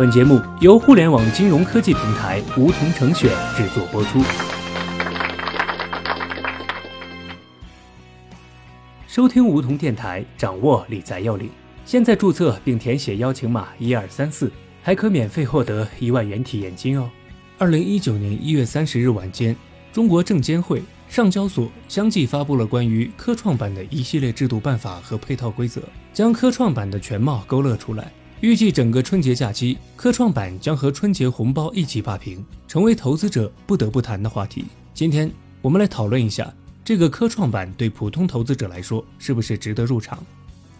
本节目由互联网金融科技平台梧桐城选制作播出。收听梧桐电台，掌握理财要领。现在注册并填写邀请码一二三四，还可免费获得一万元体验金哦。二零一九年一月三十日晚间，中国证监会。上交所相继发布了关于科创板的一系列制度办法和配套规则，将科创板的全貌勾勒出来。预计整个春节假期，科创板将和春节红包一起霸屏，成为投资者不得不谈的话题。今天我们来讨论一下，这个科创板对普通投资者来说是不是值得入场？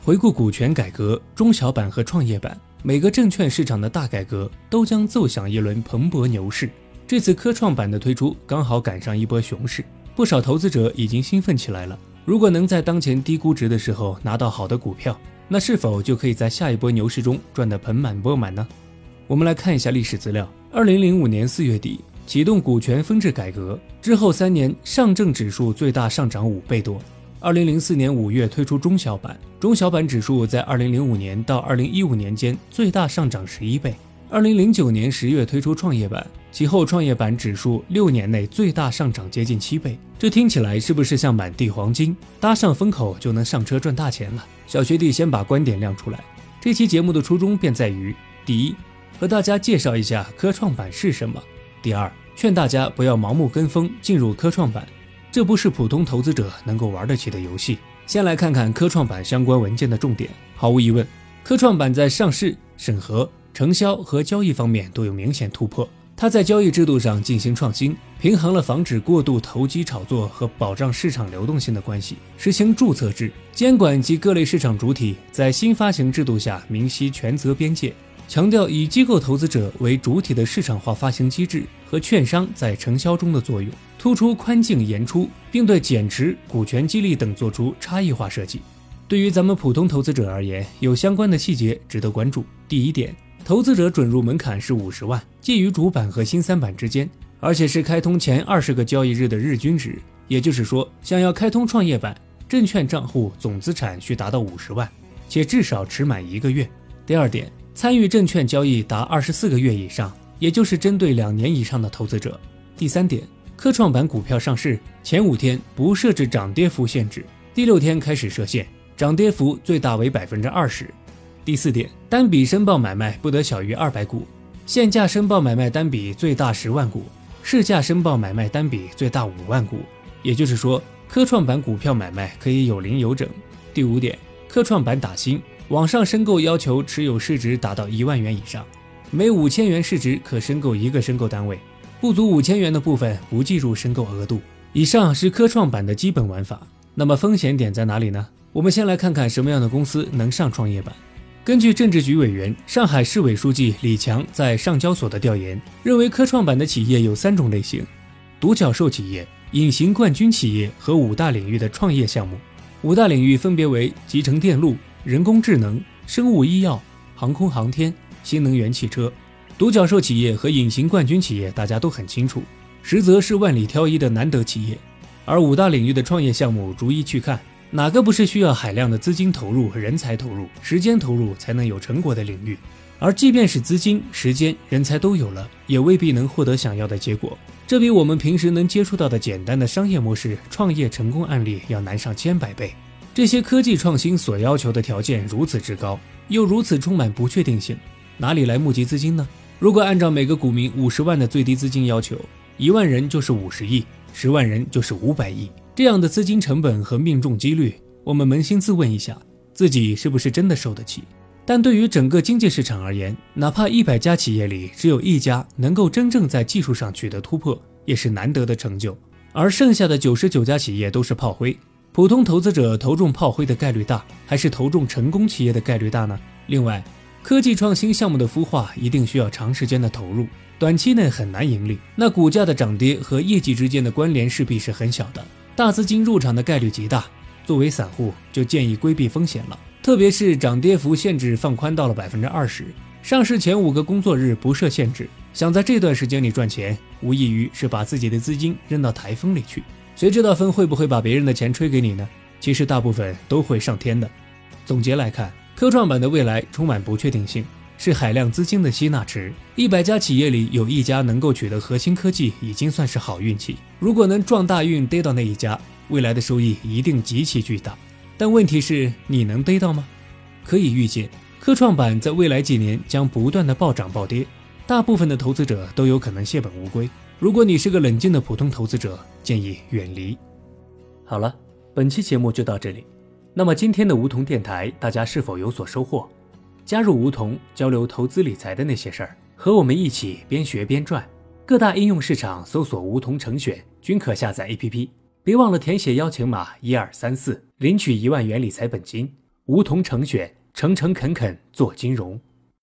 回顾股权改革、中小板和创业板，每个证券市场的大改革都将奏响一轮蓬勃牛市。这次科创板的推出，刚好赶上一波熊市。不少投资者已经兴奋起来了。如果能在当前低估值的时候拿到好的股票，那是否就可以在下一波牛市中赚得盆满钵满呢？我们来看一下历史资料：二零零五年四月底启动股权分置改革之后，三年上证指数最大上涨五倍多。二零零四年五月推出中小板，中小板指数在二零零五年到二零一五年间最大上涨十一倍。二零零九年十月推出创业板。其后，创业板指数六年内最大上涨接近七倍，这听起来是不是像满地黄金？搭上风口就能上车赚大钱了？小学弟先把观点亮出来。这期节目的初衷便在于：第一，和大家介绍一下科创板是什么；第二，劝大家不要盲目跟风进入科创板，这不是普通投资者能够玩得起的游戏。先来看看科创板相关文件的重点。毫无疑问，科创板在上市、审核、承销和交易方面都有明显突破。它在交易制度上进行创新，平衡了防止过度投机炒作和保障市场流动性的关系，实行注册制监管及各类市场主体在新发行制度下明晰权责边界，强调以机构投资者为主体的市场化发行机制和券商在承销中的作用，突出宽进严出，并对减持、股权激励等做出差异化设计。对于咱们普通投资者而言，有相关的细节值得关注。第一点。投资者准入门槛是五十万，介于主板和新三板之间，而且是开通前二十个交易日的日均值。也就是说，想要开通创业板，证券账户总资产需达到五十万，且至少持满一个月。第二点，参与证券交易达二十四个月以上，也就是针对两年以上的投资者。第三点，科创板股票上市前五天不设置涨跌幅限制，第六天开始设限，涨跌幅最大为百分之二十。第四点，单笔申报买卖不得小于二百股，限价申报买卖单笔最大十万股，市价申报买卖单笔最大五万股。也就是说，科创板股票买卖可以有零有整。第五点，科创板打新网上申购要求持有市值达到一万元以上，每五千元市值可申购一个申购单位，不足五千元的部分不计入申购额度。以上是科创板的基本玩法。那么风险点在哪里呢？我们先来看看什么样的公司能上创业板。根据政治局委员、上海市委书记李强在上交所的调研，认为科创板的企业有三种类型：独角兽企业、隐形冠军企业和五大领域的创业项目。五大领域分别为集成电路、人工智能、生物医药、航空航天、新能源汽车。独角兽企业和隐形冠军企业大家都很清楚，实则是万里挑一的难得企业。而五大领域的创业项目，逐一去看。哪个不是需要海量的资金投入和、人才投入、时间投入才能有成果的领域？而即便是资金、时间、人才都有了，也未必能获得想要的结果。这比我们平时能接触到的简单的商业模式、创业成功案例要难上千百倍。这些科技创新所要求的条件如此之高，又如此充满不确定性，哪里来募集资金呢？如果按照每个股民五十万的最低资金要求，一万人就是五十亿，十万人就是五百亿。这样的资金成本和命中几率，我们扪心自问一下，自己是不是真的受得起？但对于整个经济市场而言，哪怕一百家企业里只有一家能够真正在技术上取得突破，也是难得的成就。而剩下的九十九家企业都是炮灰。普通投资者投中炮灰的概率大，还是投中成功企业的概率大呢？另外，科技创新项目的孵化一定需要长时间的投入，短期内很难盈利。那股价的涨跌和业绩之间的关联势必是很小的。大资金入场的概率极大，作为散户就建议规避风险了。特别是涨跌幅限制放宽到了百分之二十，上市前五个工作日不设限制，想在这段时间里赚钱，无异于是把自己的资金扔到台风里去。谁知道风会不会把别人的钱吹给你呢？其实大部分都会上天的。总结来看，科创板的未来充满不确定性，是海量资金的吸纳池。一百家企业里有一家能够取得核心科技，已经算是好运气。如果能撞大运逮到那一家，未来的收益一定极其巨大。但问题是，你能逮到吗？可以预见，科创板在未来几年将不断的暴涨暴跌，大部分的投资者都有可能血本无归。如果你是个冷静的普通投资者，建议远离。好了，本期节目就到这里。那么今天的梧桐电台，大家是否有所收获？加入梧桐，交流投资理财的那些事儿，和我们一起边学边赚。各大应用市场搜索“梧桐成选”，均可下载 APP。别忘了填写邀请码一二三四，领取一万元理财本金。梧桐成选，诚诚恳恳做金融。